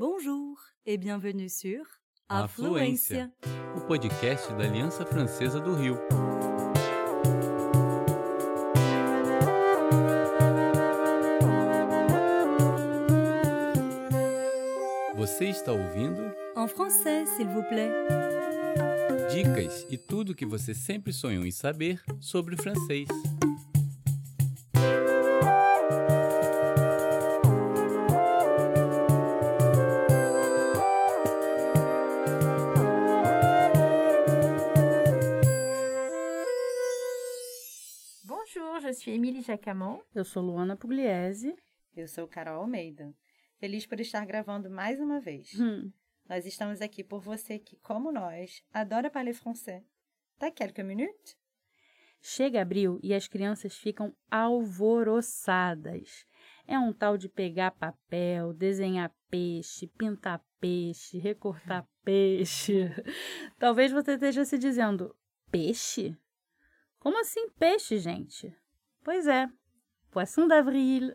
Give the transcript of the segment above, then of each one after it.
Bonjour et bienvenue sur Afluência, o podcast da Aliança Francesa do Rio. Você está ouvindo En français, s'il vous plaît. dicas e tudo que você sempre sonhou em saber sobre francês. Jacamon. Eu sou Luana Pugliese. Eu sou Carol Almeida. Feliz por estar gravando mais uma vez. Hum, Nós estamos aqui por você que, como nós, adora parler français. Tá quelques minutes? Chega abril e as crianças ficam alvoroçadas. É um tal de pegar papel, desenhar peixe, pintar peixe, recortar peixe. Talvez você esteja se dizendo: peixe? Como assim peixe, gente? Pois é, Poisson d'avril.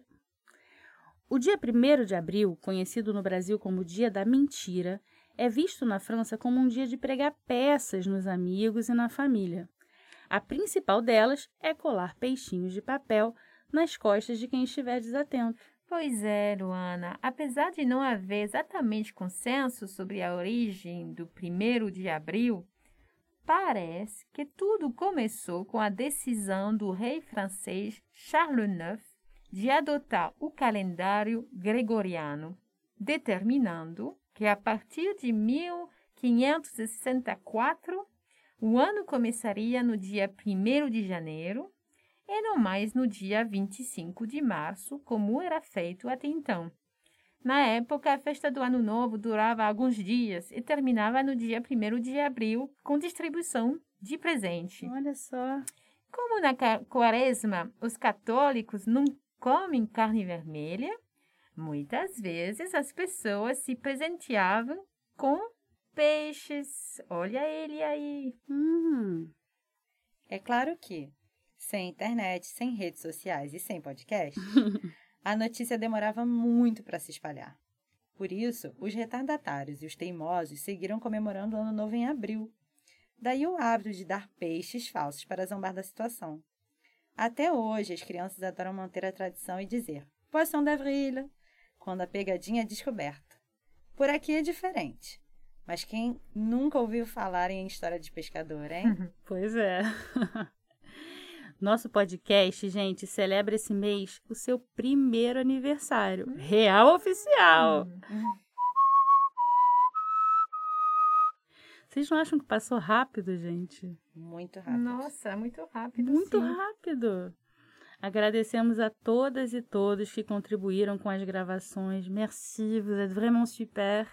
O dia 1 de abril, conhecido no Brasil como Dia da Mentira, é visto na França como um dia de pregar peças nos amigos e na família. A principal delas é colar peixinhos de papel nas costas de quem estiver desatento. Pois é, Luana. Apesar de não haver exatamente consenso sobre a origem do 1 de abril, parece que tudo começou com a decisão do rei francês Charles IX de adotar o calendário gregoriano, determinando que a partir de 1564 o ano começaria no dia 1 de janeiro e não mais no dia 25 de março, como era feito até então. Na época, a festa do Ano Novo durava alguns dias e terminava no dia 1 de abril, com distribuição de presente. Olha só. Como na quaresma os católicos não comem carne vermelha, muitas vezes as pessoas se presenteavam com peixes. Olha ele aí. Hum, É claro que, sem internet, sem redes sociais e sem podcast, a notícia demorava muito para se espalhar. Por isso, os retardatários e os teimosos seguiram comemorando o Ano Novo em abril. Daí o hábito de dar peixes falsos para zombar da situação. Até hoje, as crianças adoram manter a tradição e dizer Poisson d'avril, quando a pegadinha é descoberta. Por aqui é diferente. Mas quem nunca ouviu falar em história de pescador, hein? pois é. Nosso podcast, gente, celebra esse mês o seu primeiro aniversário. Real oficial! Vocês não acham que passou rápido, gente? Muito rápido. Nossa, muito rápido. Muito sim. rápido. Agradecemos a todas e todos que contribuíram com as gravações. Merci, vous êtes vraiment super.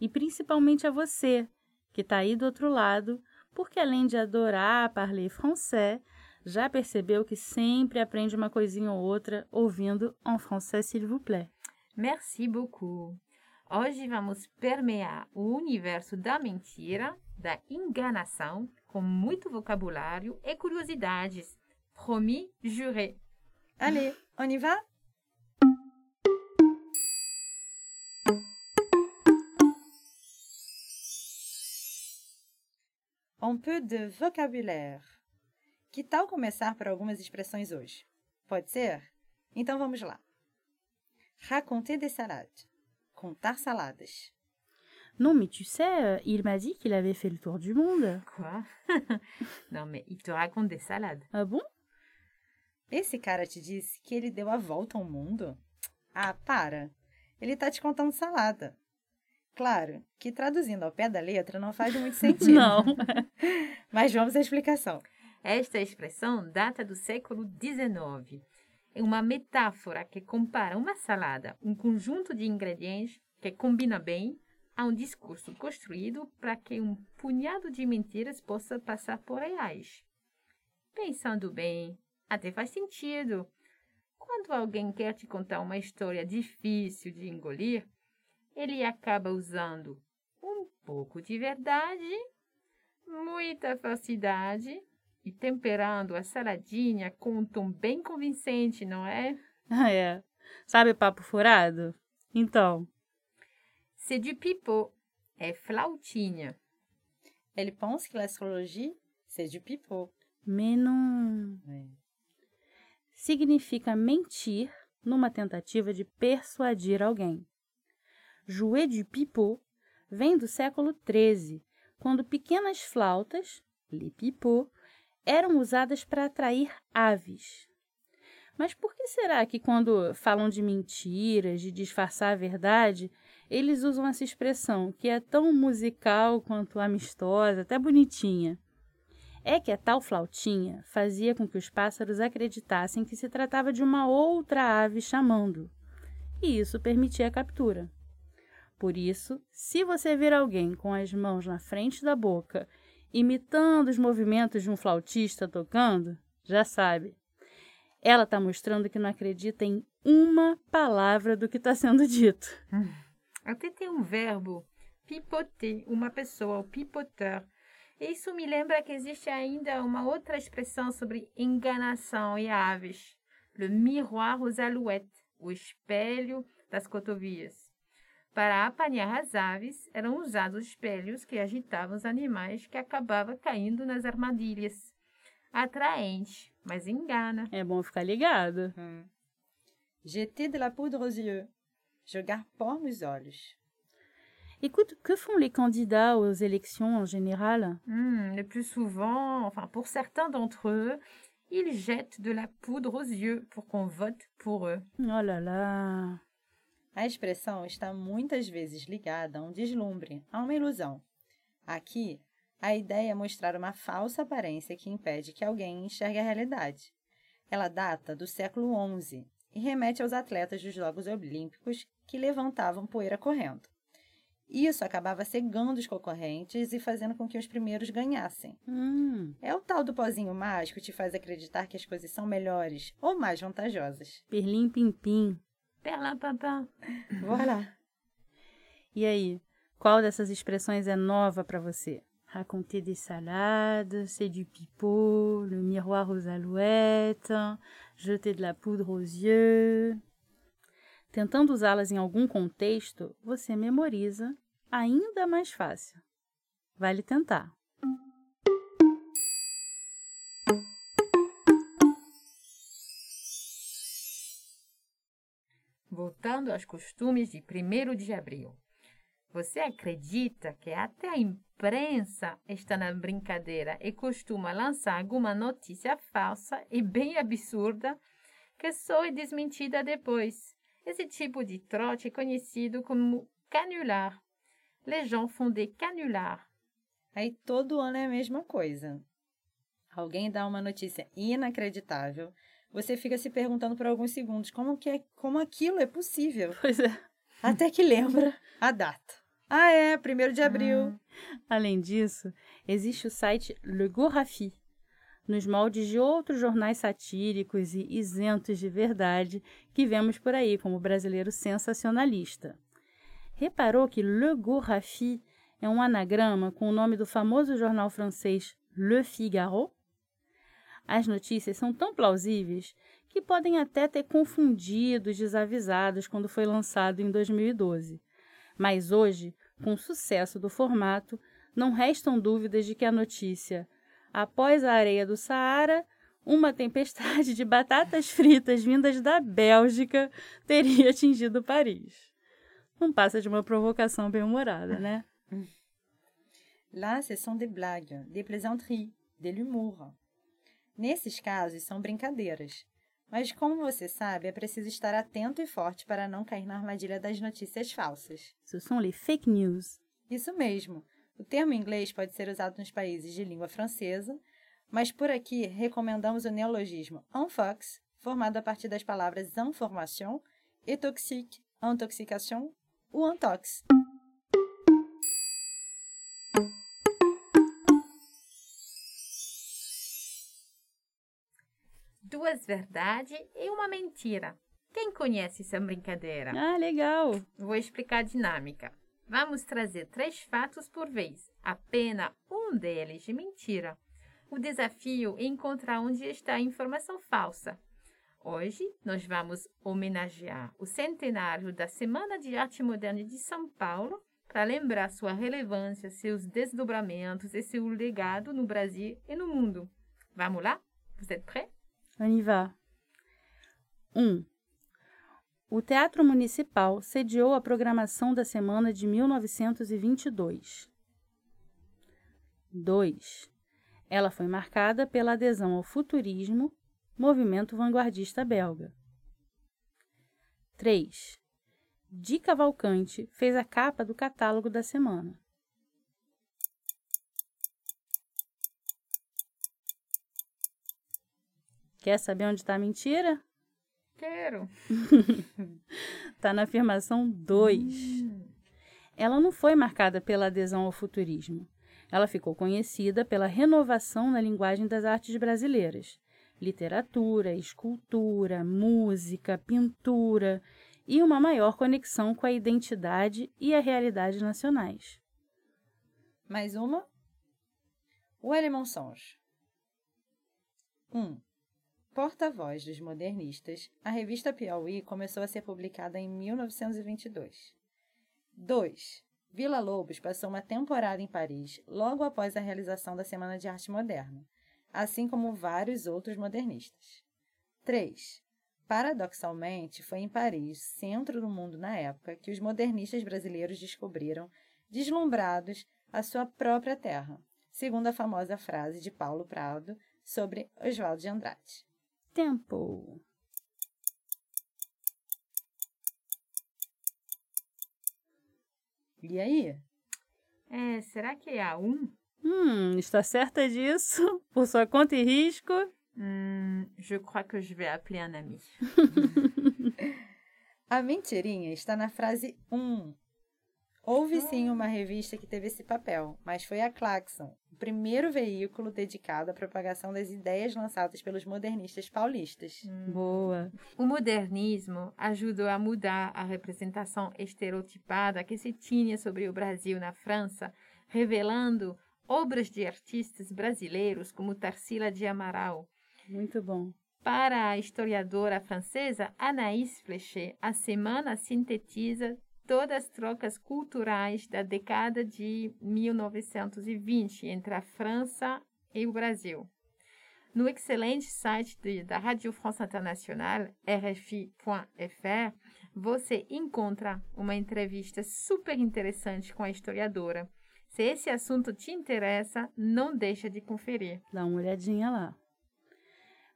E principalmente a você, que está aí do outro lado, porque além de adorar parler français, já percebeu que sempre aprende uma coisinha ou outra ouvindo en français, s'il vous plaît. Merci beaucoup. Hoje vamos permear o universo da mentira, da enganação, com muito vocabulário e curiosidades. Promis, juré. Allez, on y va Un peu de vocabulaire. Que tal começar por algumas expressões hoje? Pode ser? Então vamos lá. Raconter des salades. Contar saladas. Non, mais tu sais, euh, il m'a dit qu'il avait fait le tour du monde. Quoi Non, mais il te raconte des salades. Ah bon Esse cara te disse que ele deu a volta ao mundo? Ah, para! Ele tá te contando salada. Claro que traduzindo ao pé da letra não faz muito sentido. Não. Mas vamos à explicação. Esta expressão data do século XIX. É uma metáfora que compara uma salada, um conjunto de ingredientes que combina bem, a um discurso construído para que um punhado de mentiras possa passar por reais. Pensando bem, até faz sentido. Quando alguém quer te contar uma história difícil de engolir, ele acaba usando um pouco de verdade, muita falsidade e temperando a saladinha com um tom bem convincente, não é? Ah, é. Sabe papo furado? Então, C'est du pipeau. É flautinha. Elle pense que l'astrologie, c'est du pipeau. Mais non. É. Significa mentir numa tentativa de persuadir alguém. Jouer du pipeau vem do século XIII, quando pequenas flautas, les pipeaux, eram usadas para atrair aves. Mas por que será que quando falam de mentiras, de disfarçar a verdade, eles usam essa expressão que é tão musical quanto amistosa, até bonitinha? É que a tal flautinha fazia com que os pássaros acreditassem que se tratava de uma outra ave chamando, e isso permitia a captura. Por isso, se você ver alguém com as mãos na frente da boca, imitando os movimentos de um flautista tocando, já sabe. Ela está mostrando que não acredita em uma palavra do que está sendo dito. Até tem um verbo, pipoter, uma pessoa, o pipoteur. Isso me lembra que existe ainda uma outra expressão sobre enganação e aves. Le miroir aux alouettes, o espelho das cotovias. Para apanhar as aves, eram usados espelhos que agitavam os animais que acabavam caindo nas armadilhas. Atraente, mas engana. É bom ficar ligado. Hum. Jeter de la poudre aux yeux. Jogar pó nos olhos. Écoute, que font les candidats aux élections en général? Hmm, le plus souvent, enfin pour certains d'entre eux, ils jettent de la poudre aux yeux pour qu'on vote pour eux. Oh là là. A expressão está muitas vezes ligada a um deslumbre, a uma ilusão. Aqui, a ideia é mostrar uma falsa aparência que impede que alguém enxergue a realidade. Ela data do século XI e remete aos atletas dos Jogos Olímpicos que levantavam poeira correndo. Isso acabava cegando os concorrentes e fazendo com que os primeiros ganhassem. Hum, É o tal do pozinho mágico que te faz acreditar que as coisas são melhores ou mais vantajosas. perlim pim pim. Perlin pimpin. Voilà! E aí, qual dessas expressões é nova para você? Raconter des salades, c'est du pipeau, le miroir aux alouettes, jeter de la poudre aux yeux. Tentando usá-las em algum contexto, você memoriza ainda mais fácil. Vale tentar. Voltando aos costumes de 1 de abril. Você acredita que até a imprensa está na brincadeira e costuma lançar alguma notícia falsa e bem absurda que só é desmentida depois? Esse tipo de trote é conhecido como canular. Les gens font des canulars. Aí todo ano é a mesma coisa. Alguém dá uma notícia inacreditável, você fica se perguntando por alguns segundos como, que é, como aquilo é possível. Pois é. Até que lembra a data. Ah, é, 1 de abril. Além disso, existe o site Le Gorafi, nos moldes de outros jornais satíricos e isentos de verdade que vemos por aí como brasileiro sensacionalista. Reparou que Le Gorafi é um anagrama com o nome do famoso jornal francês Le Figaro? As notícias são tão plausíveis que podem até ter confundido os desavisados quando foi lançado em 2012. Mas hoje, com o sucesso do formato, não restam dúvidas de que a notícia Após a areia do Saara, uma tempestade de batatas fritas vindas da Bélgica teria atingido Paris. Não passa de uma provocação bem-humorada, né? Lá, ce sont des blagues, des plaisanteries, de l'humour. Nesses casos, são brincadeiras. Mas, como você sabe, é preciso estar atento e forte para não cair na armadilha das notícias falsas. Ce sont les fake news. Isso mesmo. O termo inglês pode ser usado nos países de língua francesa, mas por aqui recomendamos o neologismo infox, formado a partir das palavras information e toxique, intoxication ou intox. Duas verdades e uma mentira. Quem conhece essa brincadeira? Ah, legal! Vou explicar a dinâmica. Vamos trazer três fatos por vez, apenas um deles de mentira. O desafio é encontrar onde está a informação falsa. Hoje nós vamos homenagear o centenário da Semana de Arte Moderna de São Paulo para lembrar sua relevância, seus desdobramentos e seu legado no Brasil e no mundo. Vamos lá? Vous êtes prêts? On y va. 1. Um, o Teatro Municipal sediou a programação da semana de 1922. 2. Ela foi marcada pela adesão ao futurismo movimento vanguardista belga. 3. Di Cavalcante fez a capa do catálogo da semana. Quer saber onde está a mentira? Quero. Está na afirmação 2. Hum. Ela não foi marcada pela adesão ao futurismo. Ela ficou conhecida pela renovação na linguagem das artes brasileiras, literatura, escultura, música, pintura e uma maior conexão com a identidade e a realidade nacionais. Mais uma? O Elle Mensonge. 1. Um, Porta-voz dos modernistas, a revista Piauí começou a ser publicada em 1922. 2. Vila Lobos passou uma temporada em Paris logo após a realização da Semana de Arte Moderna, assim como vários outros modernistas. 3. Paradoxalmente, foi em Paris, centro do mundo na época, que os modernistas brasileiros descobriram, deslumbrados, a sua própria terra, segundo a famosa frase de Paulo Prado sobre Oswaldo de Andrade. Tempo. E aí? É, será que é a 1? Um? Hum, está certa disso? Por sua conta e risco? Hum, je crois que je vais appeler un ami. a mentirinha está na frase 1. Um. Houve sim uma revista que teve esse papel, mas foi a Claxon, o primeiro veículo dedicado à propagação das ideias lançadas pelos modernistas paulistas. Hum. Boa! O modernismo ajudou a mudar a representação estereotipada que se tinha sobre o Brasil na França, revelando obras de artistas brasileiros como Tarsila de Amaral. Muito bom. Para a historiadora francesa Anaïs Flechet, a semana sintetiza todas as trocas culturais da década de 1920 entre a França e o Brasil. No excelente site de, da Rádio France Internacional, rfi.fr, você encontra uma entrevista super interessante com a historiadora. Se esse assunto te interessa, não deixa de conferir. Dá uma olhadinha lá.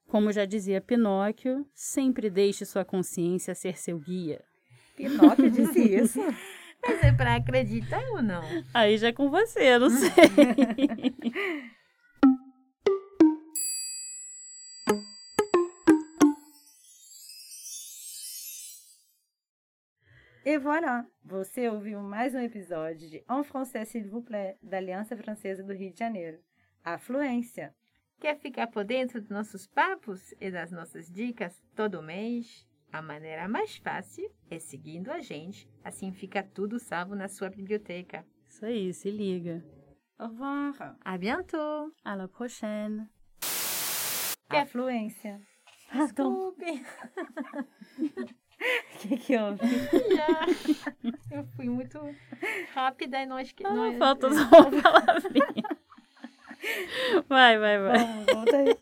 Como já dizia Pinóquio, sempre deixe sua consciência ser seu guia. Pinóquio disse isso. Mas é para acreditar ou não? Aí já é com você, não sei. E voilà! Você ouviu mais um episódio de En Français s'il vous plaît, da Aliança Francesa do Rio de Janeiro. A fluência. Quer ficar por dentro dos nossos papos e das nossas dicas todo mês? A maneira mais fácil é seguindo a gente, assim fica tudo salvo na sua biblioteca. Isso aí, se liga. Au revoir. À bientôt. À la prochaine. A fluência. Desculpe. O que, que houve? Eu fui muito rápida e nós que. Ah, nós... falta só uma palavrinha. Vai, vai, vai. Volta aí.